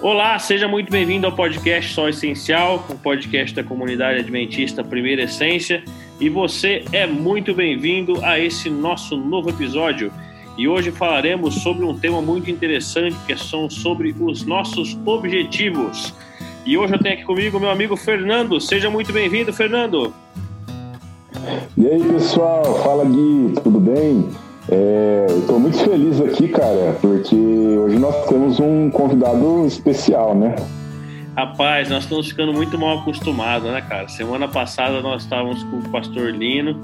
Olá, seja muito bem-vindo ao podcast Só Essencial, o um podcast da comunidade adventista Primeira Essência. E você é muito bem-vindo a esse nosso novo episódio. E hoje falaremos sobre um tema muito interessante, que são sobre os nossos objetivos. E hoje eu tenho aqui comigo meu amigo Fernando. Seja muito bem-vindo, Fernando. E aí, pessoal? Fala, Gui. Tudo bem? É, Estou muito feliz aqui, cara, porque hoje nós temos um convidado especial, né? Rapaz, nós estamos ficando muito mal acostumados, né, cara? Semana passada nós estávamos com o pastor Lino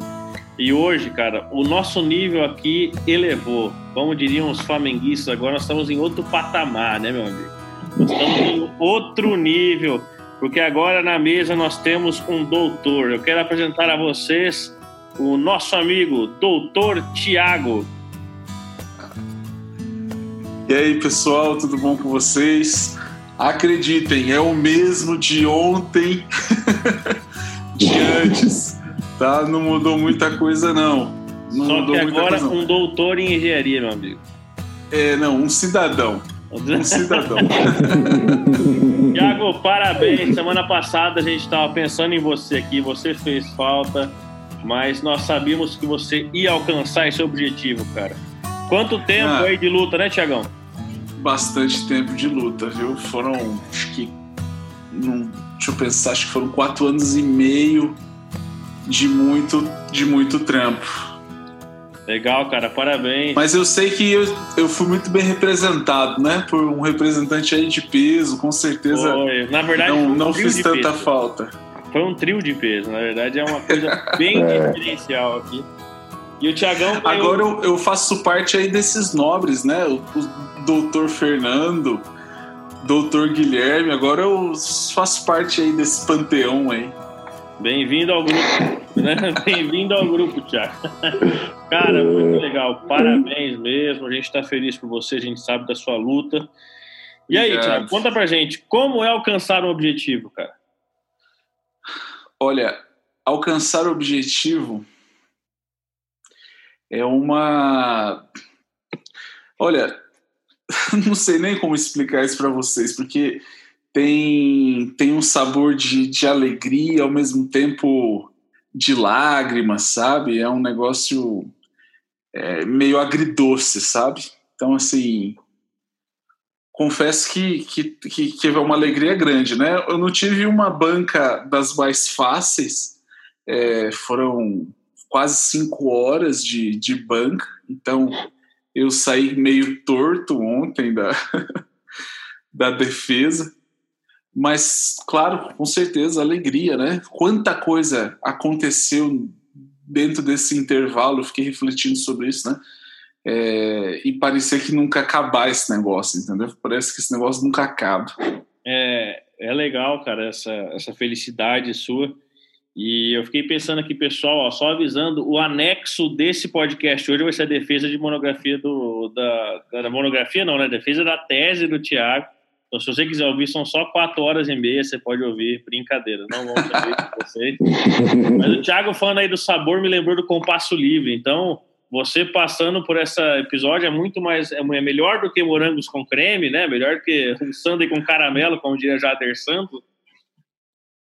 e hoje, cara, o nosso nível aqui elevou. Como diriam os flamenguistas, agora nós estamos em outro patamar, né, meu amigo? Nós estamos em outro nível, porque agora na mesa nós temos um doutor. Eu quero apresentar a vocês o nosso amigo Doutor Tiago. E aí, pessoal, tudo bom com vocês? Acreditem, é o mesmo de ontem, de antes, tá? Não mudou muita coisa, não. não Só que agora coisa, um doutor em engenharia, meu amigo. É, não, um cidadão. Um cidadão. Tiago, parabéns. Semana passada a gente estava pensando em você aqui, você fez falta mas nós sabíamos que você ia alcançar esse objetivo, cara. Quanto tempo ah, aí de luta, né, Tiagão? Bastante tempo de luta, viu? Foram, acho que, não, deixa eu pensar, acho que foram quatro anos e meio de muito, de muito trampo. Legal, cara, parabéns. Mas eu sei que eu, eu fui muito bem representado, né? Por um representante aí de peso, com certeza. Foi. Na verdade, não, não fiz tanta peso. falta foi um trio de peso, na verdade é uma coisa bem é. diferencial aqui. E o Tiagão. Agora eu, eu, faço parte aí desses nobres, né? O, o doutor Fernando, doutor Guilherme, agora eu faço parte aí desse panteão aí. Bem-vindo ao grupo, né? Bem-vindo ao grupo, Tiago. Cara, muito legal. Parabéns mesmo. A gente está feliz por você, a gente sabe da sua luta. E aí, Tiago, conta pra gente, como é alcançar um objetivo, cara? Olha, alcançar o objetivo é uma. Olha, não sei nem como explicar isso para vocês, porque tem, tem um sabor de, de alegria, ao mesmo tempo de lágrimas, sabe? É um negócio é, meio agridoce, sabe? Então, assim, confesso que, que, que, que, é uma alegria grande, né? Eu não tive uma banca das mais fáceis, é, foram quase cinco horas de, de banca, então eu saí meio torto ontem da, da defesa, mas, claro, com certeza, alegria, né? Quanta coisa aconteceu dentro desse intervalo, eu fiquei refletindo sobre isso, né? É, e parecia que nunca acabar esse negócio, entendeu? Parece que esse negócio nunca acaba. É, é legal, cara, essa, essa felicidade sua. E eu fiquei pensando aqui, pessoal, ó, só avisando, o anexo desse podcast hoje vai ser a defesa de monografia do. Da, da monografia, não, né? Defesa da tese do Tiago. Então, se você quiser ouvir, são só quatro horas e meia, você pode ouvir. Brincadeira, não vamos saber com vocês. Mas o Tiago falando aí do sabor me lembrou do compasso livre. Então, você passando por esse episódio é muito mais é, é melhor do que morangos com creme, né? Melhor que um sundae com caramelo, como diria Jader Santos.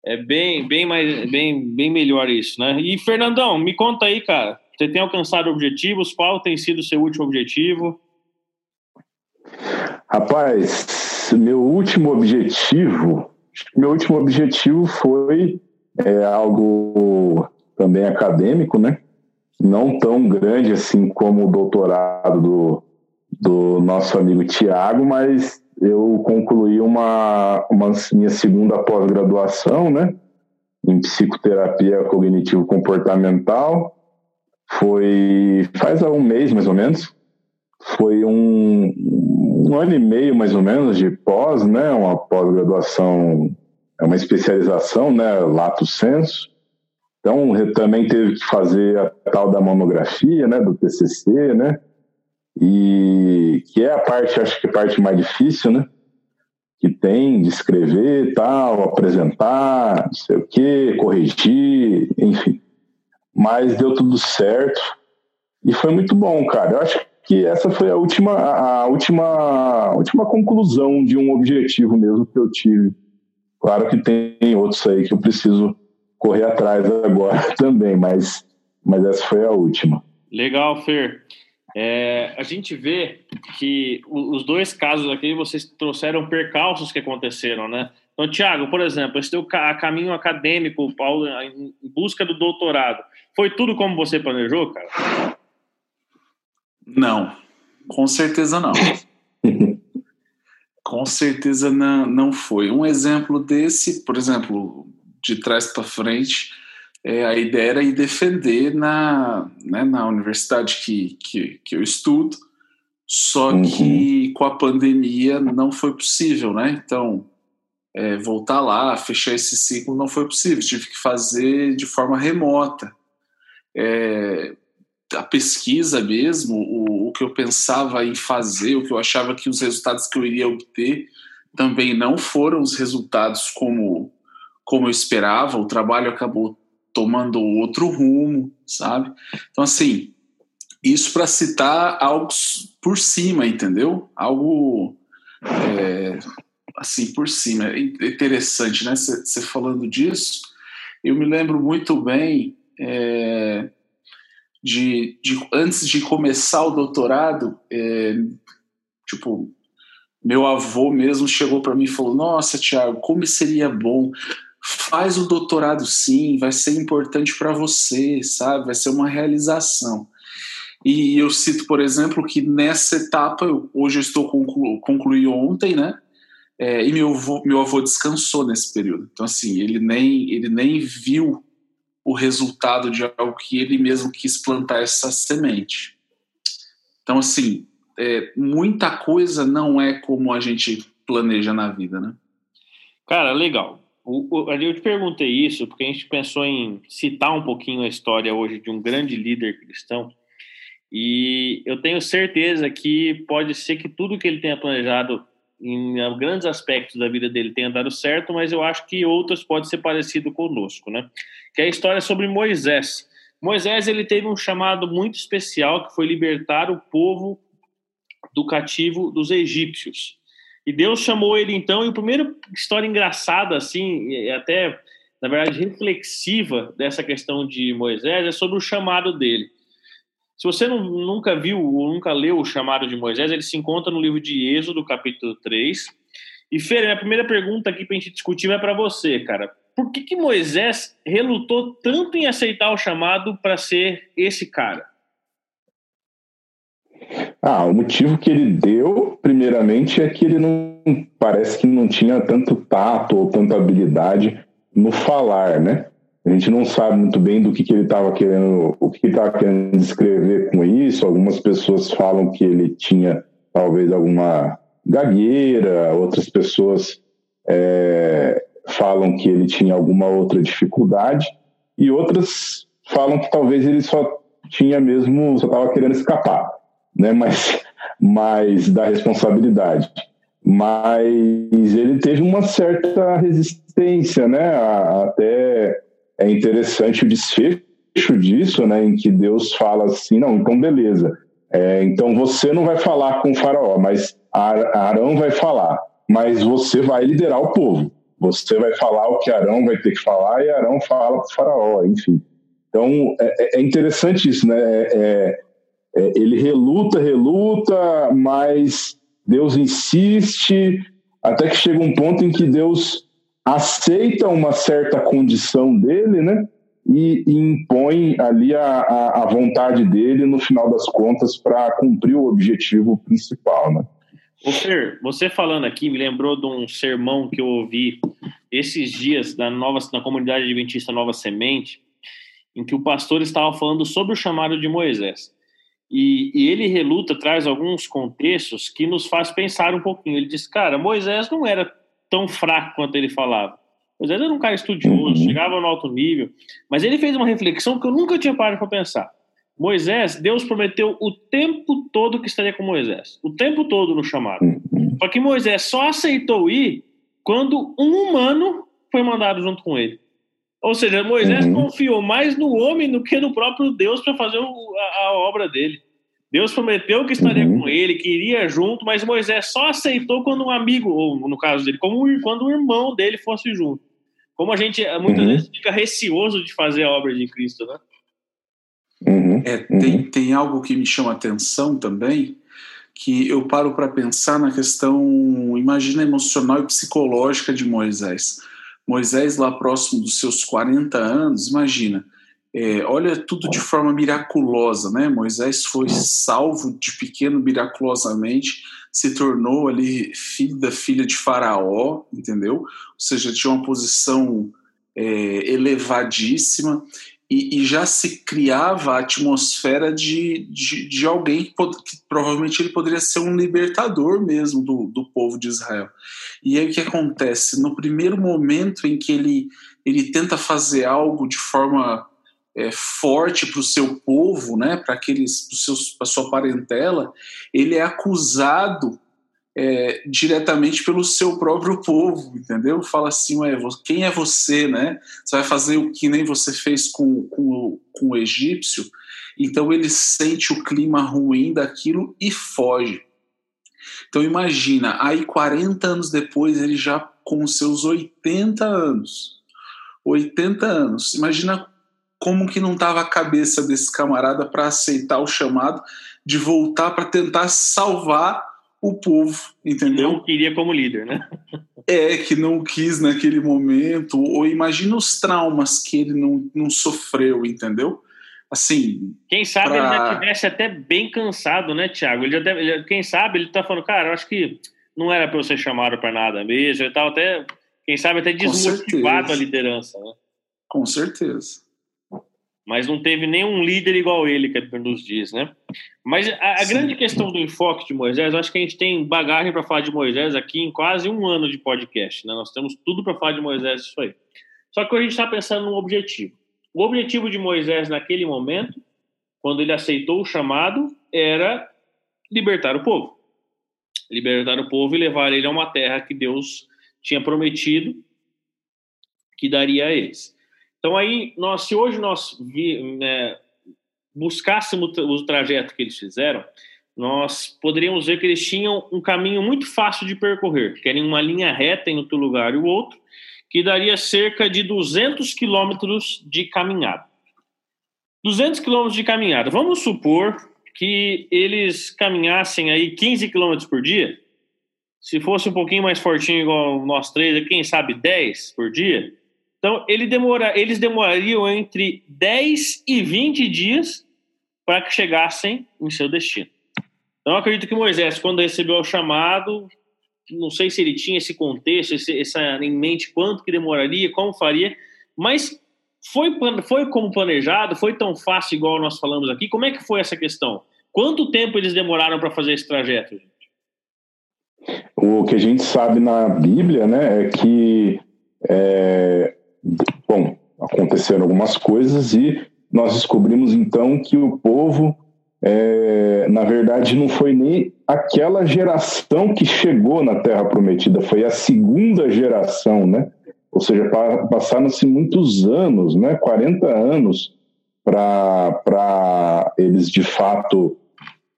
É bem, bem mais, bem, bem melhor isso, né? E Fernandão, me conta aí, cara. Você tem alcançado objetivos? Qual tem sido o seu último objetivo? Rapaz, meu último objetivo, meu último objetivo foi é, algo também acadêmico, né? Não tão grande assim como o doutorado do, do nosso amigo Tiago, mas eu concluí uma, uma minha segunda pós-graduação, né, em psicoterapia cognitivo-comportamental. Foi faz um mês mais ou menos. Foi um, um ano e meio mais ou menos de pós, né, uma pós-graduação, é uma especialização, né, lato senso. Então, também teve que fazer a tal da monografia, né, do TCC, né, e que é a parte, acho que a parte mais difícil, né, que tem de escrever tal, apresentar, não sei o quê, corrigir, enfim. Mas deu tudo certo e foi muito bom, cara. Eu acho que essa foi a última, a última, a última conclusão de um objetivo mesmo que eu tive. Claro que tem outros aí que eu preciso correr atrás agora também, mas, mas essa foi a última. Legal, Fer. É, a gente vê que os dois casos aqui vocês trouxeram percalços que aconteceram, né? Então, Tiago, por exemplo, esse teu caminho acadêmico, Paulo, em busca do doutorado, foi tudo como você planejou, cara? Não, com certeza não. com certeza não, não foi. Um exemplo desse, por exemplo, de trás para frente, é, a ideia era ir defender na, né, na universidade que, que, que eu estudo, só uhum. que com a pandemia não foi possível, né? Então, é, voltar lá, fechar esse ciclo não foi possível, tive que fazer de forma remota. É, a pesquisa mesmo, o, o, que eu pensava em fazer, o que eu achava que os resultados que eu iria obter também não foram os resultados como, como eu esperava, o trabalho acabou tomando outro rumo, sabe? Então, assim, isso para citar algo por cima, entendeu? Algo é, assim por cima. É interessante, né? Você falando disso, eu me lembro muito bem. É, de, de antes de começar o doutorado, é, tipo, meu avô mesmo chegou para mim e falou: Nossa, Tiago, como seria bom. Faz o doutorado sim, vai ser importante para você, sabe? Vai ser uma realização. E eu cito, por exemplo, que nessa etapa, eu, hoje eu estou conclu, concluí ontem, né? É, e meu avô, meu avô descansou nesse período. Então, assim, ele nem, ele nem viu o resultado de algo que ele mesmo quis plantar essa semente. Então, assim, é, muita coisa não é como a gente planeja na vida, né? Cara, legal. O, o, eu te perguntei isso porque a gente pensou em citar um pouquinho a história hoje de um grande líder cristão e eu tenho certeza que pode ser que tudo que ele tenha planejado em grandes aspectos da vida dele tenha dado certo, mas eu acho que outros podem ser parecido conosco, né? Que é a história sobre Moisés. Moisés ele teve um chamado muito especial que foi libertar o povo do cativo dos egípcios. E Deus chamou ele então, e a primeira história engraçada assim, até na verdade reflexiva dessa questão de Moisés é sobre o chamado dele. Se você não, nunca viu ou nunca leu o chamado de Moisés, ele se encontra no livro de Êxodo, capítulo 3. E, Fer, a primeira pergunta aqui para a gente discutir vai para você, cara. Por que, que Moisés relutou tanto em aceitar o chamado para ser esse cara? Ah, o motivo que ele deu, primeiramente, é que ele não parece que não tinha tanto tato ou tanta habilidade no falar, né? A gente não sabe muito bem do que, que ele estava querendo, o que ele estava querendo descrever com isso. Algumas pessoas falam que ele tinha talvez alguma gagueira, outras pessoas é, falam que ele tinha alguma outra dificuldade, e outras falam que talvez ele só tinha mesmo, só estava querendo escapar, né? Mas, mas da responsabilidade. Mas ele teve uma certa resistência, né? Até é interessante o desfecho disso, né, em que Deus fala assim, não, então beleza, é, então você não vai falar com o faraó, mas Arão vai falar, mas você vai liderar o povo, você vai falar o que Arão vai ter que falar e Arão fala para o faraó, enfim. Então é, é, é interessante isso, né? É, é, ele reluta, reluta, mas Deus insiste, até que chega um ponto em que Deus aceita uma certa condição dele, né? E, e impõe ali a, a, a, vontade dele, no final das contas, para cumprir o objetivo principal, né? Ô Fer, você falando aqui me lembrou de um sermão que eu ouvi esses dias na, nova, na comunidade adventista Nova Semente, em que o pastor estava falando sobre o chamado de Moisés. E, e, ele reluta, traz alguns contextos que nos faz pensar um pouquinho. Ele diz, cara, Moisés não era tão fraco quanto ele falava. Moisés era um cara estudioso, uhum. chegava no alto nível, mas ele fez uma reflexão que eu nunca tinha parado para pensar. Moisés, Deus prometeu o tempo todo que estaria com Moisés, o tempo todo no chamado. Uhum. Só que Moisés só aceitou ir quando um humano foi mandado junto com ele. Ou seja, Moisés uhum. confiou mais no homem do que no próprio Deus para fazer o, a, a, obra dele. Deus prometeu que estaria uhum. com ele, que iria junto, mas Moisés só aceitou quando um amigo, ou no caso dele, como quando o irmão dele fosse junto. Como a gente muitas uhum. vezes fica receoso de fazer a obra de Cristo, né? Uhum. É, tem, uhum. tem algo que me chama atenção também, que eu paro para pensar na questão, imagina, emocional e psicológica de Moisés. Moisés, lá próximo dos seus 40 anos, imagina, é, olha tudo de forma miraculosa, né? Moisés foi salvo de pequeno miraculosamente, se tornou ali filho da filha de Faraó, entendeu? Ou seja, tinha uma posição é, elevadíssima e, e, já se criava a atmosfera de, de, de alguém que, pod, que, provavelmente ele poderia ser um libertador mesmo do, do povo de Israel. E aí o que acontece? No primeiro momento em que ele, ele tenta fazer algo de forma é, forte para o seu povo, né, para aqueles, para sua parentela, ele é acusado é, diretamente pelo seu próprio povo, entendeu? Fala assim, ué, quem é você, né? Você vai fazer o que nem você fez com, com, com o egípcio? Então ele sente o clima ruim daquilo e foge. Então imagina, aí 40 anos depois, ele já com seus 80 anos. 80 anos. Imagina como que não estava a cabeça desse camarada para aceitar o chamado de voltar para tentar salvar o povo, entendeu? Não queria como líder, né? É, que não quis naquele momento, ou imagina os traumas que ele não, não sofreu, entendeu? Assim. Quem sabe pra... ele já tivesse até bem cansado, né, Tiago? Ele já deve, ele, quem sabe ele tá falando, cara, eu acho que não era para ser chamado para nada mesmo. Ele tava até, quem sabe, até desmotivado a liderança, né? Com certeza mas não teve nenhum líder igual ele, que nos diz, né? Mas a, a grande questão do enfoque de Moisés, eu acho que a gente tem bagagem para falar de Moisés aqui em quase um ano de podcast, né? Nós temos tudo para falar de Moisés, isso aí. Só que a gente está pensando num objetivo. O objetivo de Moisés naquele momento, quando ele aceitou o chamado, era libertar o povo. Libertar o povo e levar ele a uma terra que Deus tinha prometido que daria a eles. Então aí, nós, se hoje nós vi, né, buscássemos o trajeto que eles fizeram, nós poderíamos ver que eles tinham um caminho muito fácil de percorrer, que era uma linha reta em outro lugar e o outro, que daria cerca de 200 quilômetros de caminhada. 200 quilômetros de caminhada. Vamos supor que eles caminhassem aí 15 quilômetros por dia. Se fosse um pouquinho mais fortinho igual nós três, quem sabe 10 por dia, então, ele demora, eles demorariam entre 10 e 20 dias para que chegassem em seu destino. Então, acredito que Moisés, quando recebeu o chamado, não sei se ele tinha esse contexto, esse, essa em mente, quanto que demoraria, como faria, mas foi, foi como planejado, foi tão fácil igual nós falamos aqui. Como é que foi essa questão? Quanto tempo eles demoraram para fazer esse trajeto? O que a gente sabe na Bíblia, né, é que é, bom, aconteceram algumas coisas e nós descobrimos então que o povo, é, na verdade, não foi nem aquela geração que chegou na Terra Prometida, foi a segunda geração, né? Ou seja, passaram-se muitos anos, né? 40 anos para eles de fato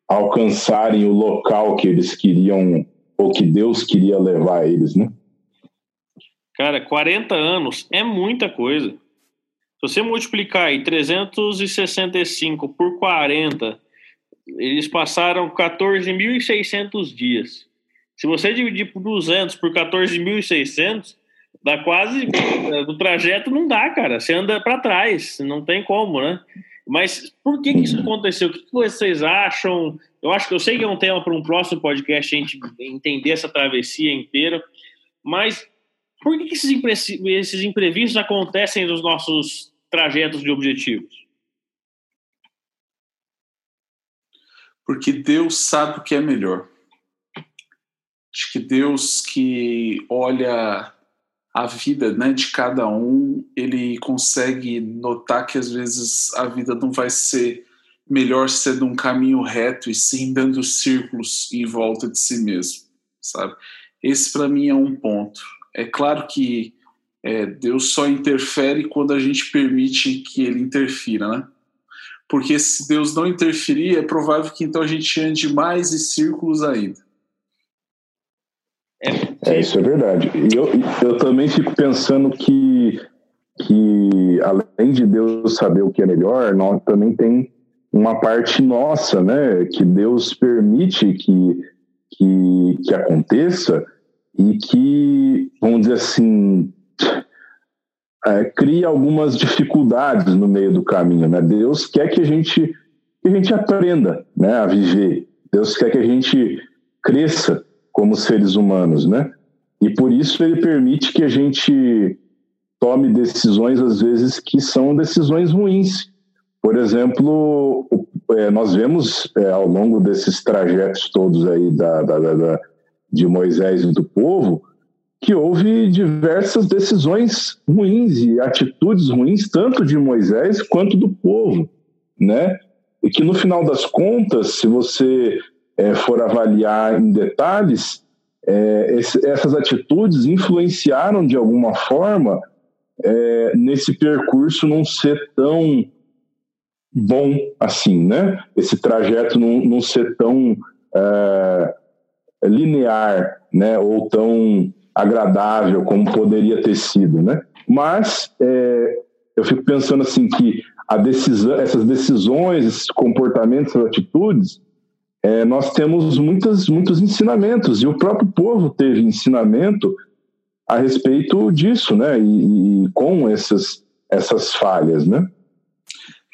alcançarem o local que eles queriam ou que Deus queria levar eles, né? Cara, 40 anos é muita coisa. Se você multiplicar aí 365 por 40, eles passaram 14.600 dias. Se você dividir por 200 por 14.600, dá quase. O trajeto não dá, cara. Você anda para trás, não tem como, né? Mas por que, que isso aconteceu? O que vocês acham? Eu acho que eu sei que é um tema para um próximo podcast a gente entender essa travessia inteira, mas por que esses, esses imprevistos acontecem nos nossos trajetos de objetivos? Porque Deus sabe o que é melhor. Acho que Deus que olha a vida né, de cada um, ele consegue notar que às vezes a vida não vai ser melhor sendo um caminho reto e sim dando círculos em volta de si mesmo, sabe? Esse para mim é um ponto. É claro que é, Deus só interfere quando a gente permite que ele interfira, né? porque se Deus não interferir, é provável que então a gente ande mais em círculos ainda. É, isso é verdade. E eu, eu também fico pensando que, que, além de Deus saber o que é melhor, nós também tem uma parte nossa, né? Que Deus permite que, que, que aconteça e que, vamos dizer assim, é, cria algumas dificuldades no meio do caminho, né? Deus quer que a gente que a gente aprenda, né, a viver. Deus quer que a gente cresça como seres humanos, né? E por isso ele permite que a gente tome decisões às vezes que são decisões ruins. Por exemplo, é, nós vemos é, ao longo desses trajetos todos aí da, da, da, de Moisés e do povo que houve diversas decisões ruins e atitudes ruins tanto de Moisés quanto do povo, né? E que no final das contas, se você é, for avaliar em detalhes, é, esse, essas atitudes influenciaram de alguma forma é, nesse percurso não ser tão bom assim, né? Esse trajeto não, não ser tão é, linear, né? Ou tão agradável como poderia ter sido, né? Mas é, eu fico pensando assim que a decisão, essas decisões, esses comportamentos, essas atitudes, é, nós temos muitas, muitos ensinamentos, e o próprio povo teve ensinamento a respeito disso, né? E, e com essas, essas falhas, né?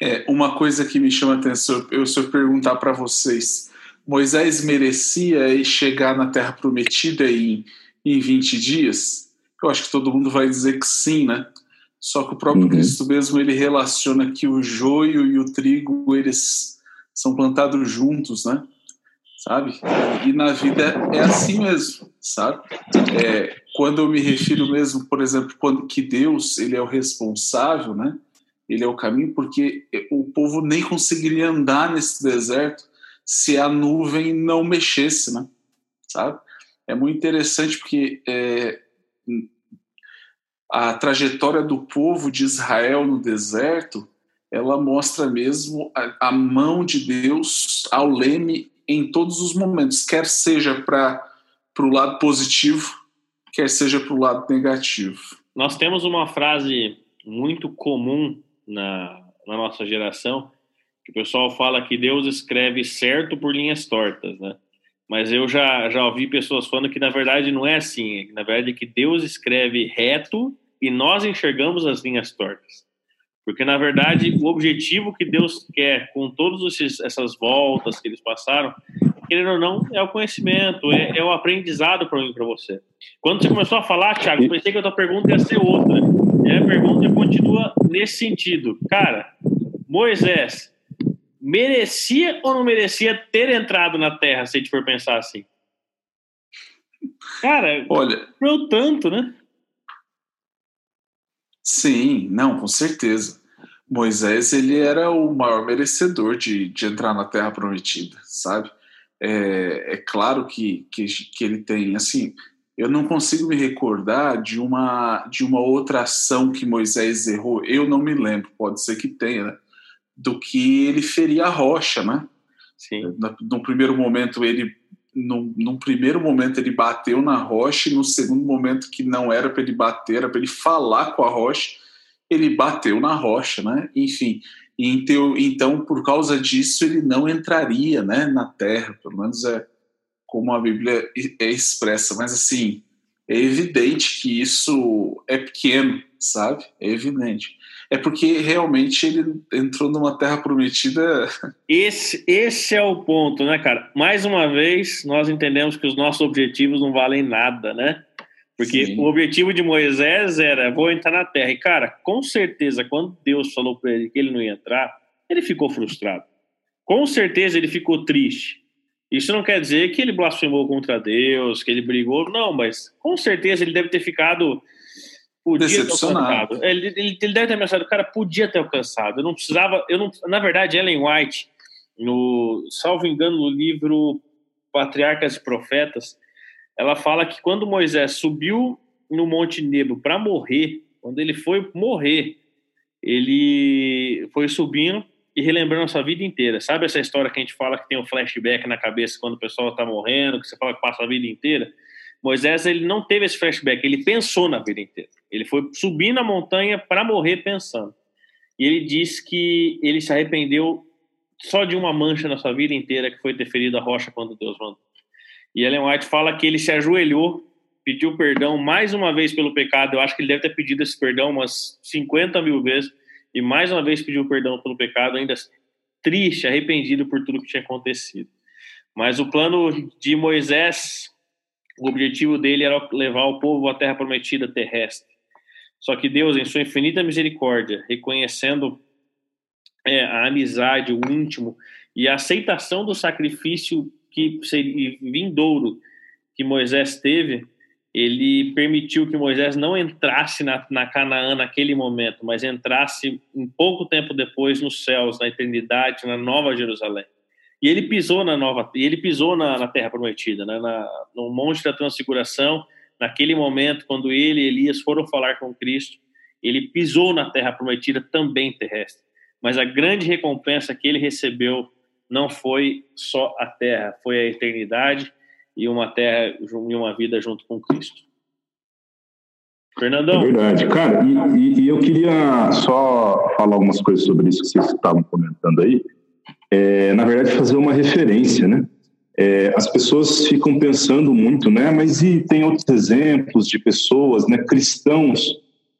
É, uma coisa que me chama atenção, eu, se eu perguntar para vocês, Moisés merecia chegar na Terra Prometida em, em 20 dias? Eu acho que todo mundo vai dizer que sim, né? Só que o próprio uhum. Cristo mesmo ele relaciona que o joio e o trigo eles são plantados juntos, né? sabe? E na vida é assim mesmo, sabe? É, quando eu me refiro mesmo, por exemplo, quando que Deus ele é o responsável, né? Ele é o caminho, porque o povo nem conseguiria andar nesse deserto se a nuvem não mexesse, né? Sabe? É muito interessante porque é, a trajetória do povo de Israel no deserto ela mostra mesmo a, a mão de Deus ao leme em todos os momentos, quer seja para o lado positivo, quer seja para o lado negativo. Nós temos uma frase muito comum na, na nossa geração, o pessoal fala que Deus escreve certo por linhas tortas, né? Mas eu já, já ouvi pessoas falando que na verdade não é assim, que na verdade é que Deus escreve reto e nós enxergamos as linhas tortas. Porque, na verdade, o objetivo que Deus quer com todas essas voltas que eles passaram, querendo ou não, é o conhecimento, é, é o aprendizado para mim para você. Quando você começou a falar, Thiago, pensei que a tua pergunta ia ser outra. E a pergunta continua nesse sentido. Cara, Moisés merecia ou não merecia ter entrado na terra, se a gente for pensar assim? Cara, olha, eu tanto, né? Sim, não, com certeza. Moisés ele era o maior merecedor de, de entrar na Terra Prometida, sabe? É, é claro que, que, que ele tem, assim, eu não consigo me recordar de uma de uma outra ação que Moisés errou. Eu não me lembro, pode ser que tenha, né? Do que ele feria a rocha, né? Sim. No, primeiro momento ele num, num, primeiro momento ele bateu na rocha e no segundo momento que não era para ele bater, era para ele falar com a rocha, ele bateu na rocha, né? Enfim, então, então por causa disso ele não entraria, né, na terra, pelo menos é como a Bíblia é expressa, mas assim, é evidente que isso é pequeno, sabe? É evidente é porque realmente ele entrou numa terra prometida. Esse, esse é o ponto, né, cara? Mais uma vez, nós entendemos que os nossos objetivos não valem nada, né? Porque Sim. o objetivo de Moisés era: vou entrar na terra. E, cara, com certeza, quando Deus falou para ele que ele não ia entrar, ele ficou frustrado. Com certeza ele ficou triste. Isso não quer dizer que ele blasfemou contra Deus, que ele brigou, não, mas com certeza ele deve ter ficado podia ter alcançado. Ele, ele, ele, deve ter pensado, cara, podia ter alcançado. Eu não precisava. Eu não, na verdade, Ellen White, no, salvo engano, no livro Patriarcas e Profetas, ela fala que quando Moisés subiu no Monte Nebo para morrer, quando ele foi morrer, ele foi subindo e relembrando a sua vida inteira. Sabe essa história que a gente fala que tem um flashback na cabeça quando o pessoal está morrendo, que você fala que passa a vida inteira? Moisés ele não teve esse flashback, ele pensou na vida inteira. Ele foi subir na montanha para morrer pensando. E ele diz que ele se arrependeu só de uma mancha na sua vida inteira, que foi ter ferido a rocha quando Deus mandou. E Ellen White fala que ele se ajoelhou, pediu perdão mais uma vez pelo pecado. Eu acho que ele deve ter pedido esse perdão umas 50 mil vezes. E mais uma vez pediu perdão pelo pecado, ainda triste, arrependido por tudo que tinha acontecido. Mas o plano de Moisés, o objetivo dele era levar o povo à terra prometida terrestre. Só que Deus, em sua infinita misericórdia, reconhecendo é, a amizade, o íntimo e a aceitação do sacrifício que seria vindouro que Moisés teve, ele permitiu que Moisés não entrasse na, na Canaã naquele momento, mas entrasse um pouco tempo depois nos céus, na eternidade, na Nova Jerusalém. E ele pisou na nova, ele pisou na, na Terra Prometida, né, na, no Monte da Transfiguração, naquele momento quando ele e Elias foram falar com Cristo, ele pisou na Terra Prometida também terrestre. Mas a grande recompensa que ele recebeu não foi só a Terra, foi a eternidade e uma terra e uma vida junto com Cristo. Fernandão. É verdade, cara. E, e, eu queria só falar algumas coisas sobre isso que vocês estavam comentando aí. É, na verdade, fazer uma referência, né? É, as pessoas ficam pensando muito, né? Mas e tem outros exemplos de pessoas, né? Cristãos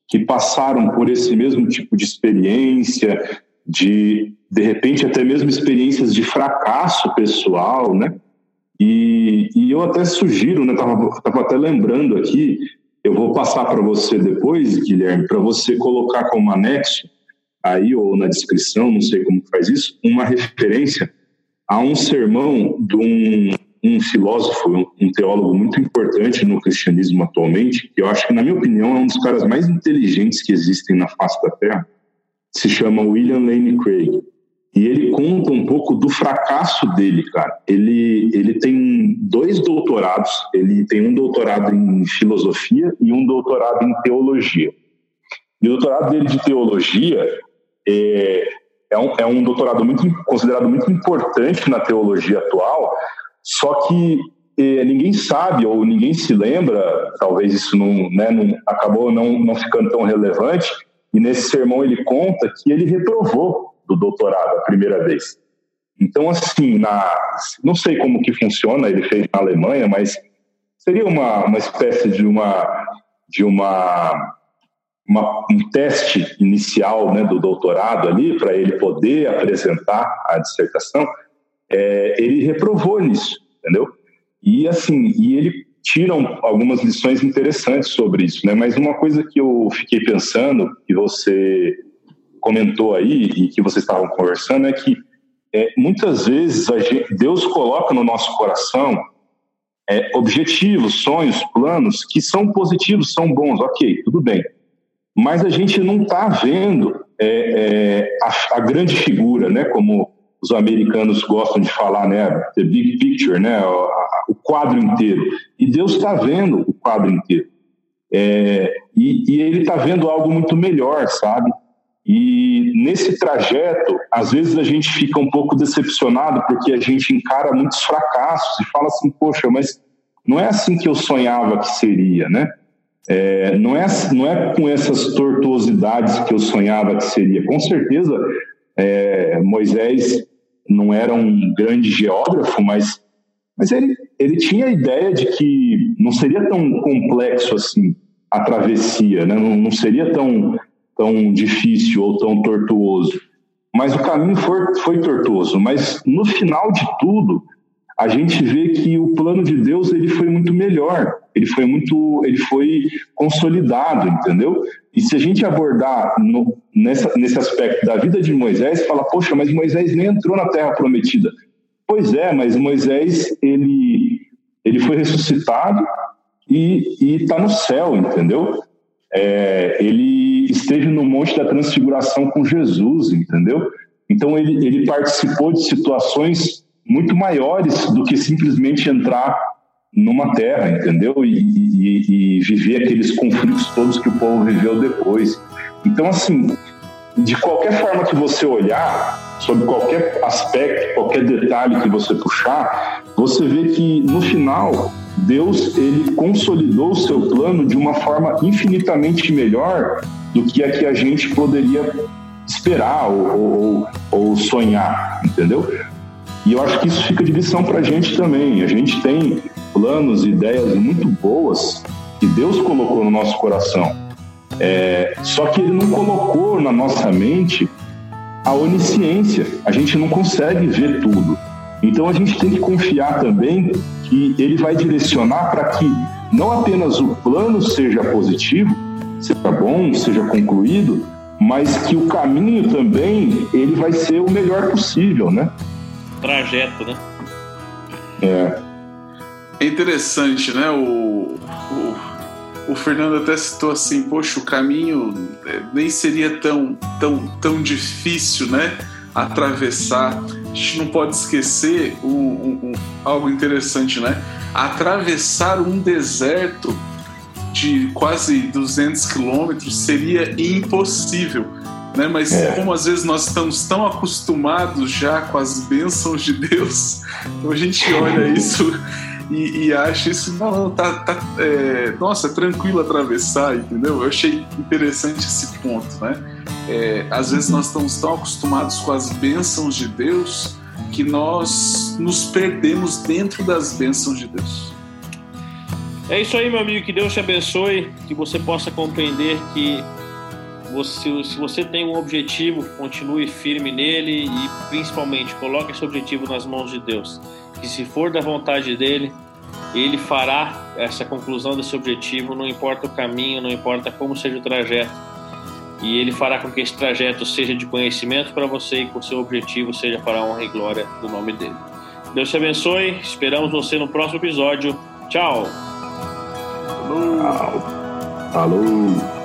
que passaram por esse mesmo tipo de experiência, de de repente até mesmo experiências de fracasso pessoal, né? E, e eu até sugiro, né? Tava, tava até lembrando aqui, eu vou passar para você depois, Guilherme, para você colocar como anexo aí ou na descrição, não sei como faz isso, uma referência a um sermão de um, um filósofo, um, teólogo muito importante no cristianismo atualmente, que eu acho que, na minha opinião, é um dos caras mais inteligentes que existem na face da Terra, se chama William Lane Craig. E ele conta um pouco do fracasso dele, cara. Ele, ele tem dois doutorados, ele tem um doutorado em filosofia e um doutorado em teologia. E o doutorado dele de teologia é, é, um, é um doutorado muito considerado muito importante na teologia atual, só que é, ninguém sabe ou ninguém se lembra, talvez isso não, né, não acabou não, não ficando tão relevante, e nesse sermão ele conta que ele reprovou do doutorado a primeira vez. Então, assim, na, não sei como que funciona, ele fez na Alemanha, mas seria uma, uma espécie de uma, de uma, uma um teste inicial né, do doutorado ali, para ele poder apresentar a dissertação. É, ele reprovou nisso, entendeu? E, assim, e ele tiram algumas lições interessantes sobre isso, né? Mas uma coisa que eu fiquei pensando, que você comentou aí e que vocês estavam conversando é que é, muitas vezes gente, Deus coloca no nosso coração é, objetivos, sonhos, planos que são positivos, são bons, ok, tudo bem. Mas a gente não está vendo é, é, a, a, grande figura, né? Como os americanos gostam de falar, né? The big picture, né? O, a, o quadro inteiro. E Deus está vendo o quadro inteiro. É, e, e Ele está vendo algo muito melhor, sabe? E nesse trajeto, às vezes a gente fica um pouco decepcionado porque a gente encara muitos fracassos e fala assim, poxa, mas não é assim que eu sonhava que seria, né? É, não, é, não é com essas tortuosidades que eu sonhava que seria. Com certeza, é, Moisés não era um grande geógrafo, mas, mas ele, ele tinha a ideia de que não seria tão complexo assim a travessia, né? não, não seria tão tão difícil ou tão tortuoso. Mas o caminho foi, foi tortuoso. Mas no final de tudo, a gente vê que o plano de Deus ele foi muito melhor. Ele foi muito, ele foi consolidado, entendeu? E se a gente abordar no, nessa, nesse aspecto da vida de Moisés, fala, poxa, mas Moisés nem entrou na Terra Prometida. Pois é, mas Moisés ele ele foi ressuscitado e está no céu, entendeu? É, ele esteve no Monte da Transfiguração com Jesus, entendeu? Então ele, ele participou de situações muito maiores do que simplesmente entrar numa terra, entendeu? E, e, e, viver aqueles conflitos todos que o povo viveu depois. Então, assim, de qualquer forma que você olhar, sobre qualquer aspecto, qualquer detalhe que você puxar, você vê que no final Deus ele consolidou o seu plano de uma forma infinitamente melhor do que a que a gente poderia esperar ou, ou, ou sonhar, entendeu? E eu acho que isso fica de lição para a gente também. A gente tem planos, ideias muito boas que Deus colocou no nosso coração. É, só que Ele não colocou na nossa mente a onisciência. A gente não consegue ver tudo. Então a gente tem que confiar também que Ele vai direcionar para que não apenas o plano seja positivo, seja bom, seja concluído, mas que o caminho também ele vai ser o melhor possível, né? Trajeto, né? É. É interessante, né? O, o, o Fernando até citou assim, poxa, o caminho é, nem seria tão, tão, tão difícil, né? Atravessar. A gente não pode esquecer um, algo interessante, né? Atravessar um deserto de quase 200 quilômetros seria impossível. Né? Mas é. como às vezes nós estamos tão acostumados já com as bênçãos de Deus, então a gente olha isso e, e acha isso, não, tá, tá é, nossa, é tranquilo atravessar, entendeu? Eu achei interessante esse ponto, né? É, às vezes nós estamos tão acostumados com as bênçãos de Deus que nós nos perdemos dentro das bênçãos de Deus. É isso aí, meu amigo. Que Deus te abençoe, que você possa compreender que você, se você tem um objetivo, continue firme nele e principalmente coloque esse objetivo nas mãos de Deus. Que se for da vontade dele, ele fará essa conclusão desse objetivo, não importa o caminho, não importa como seja o trajeto. E ele fará com que esse trajeto seja de conhecimento para você e que o seu objetivo seja para a honra e glória do nome dele. Deus te abençoe. Esperamos você no próximo episódio. Tchau. Falou. Falou.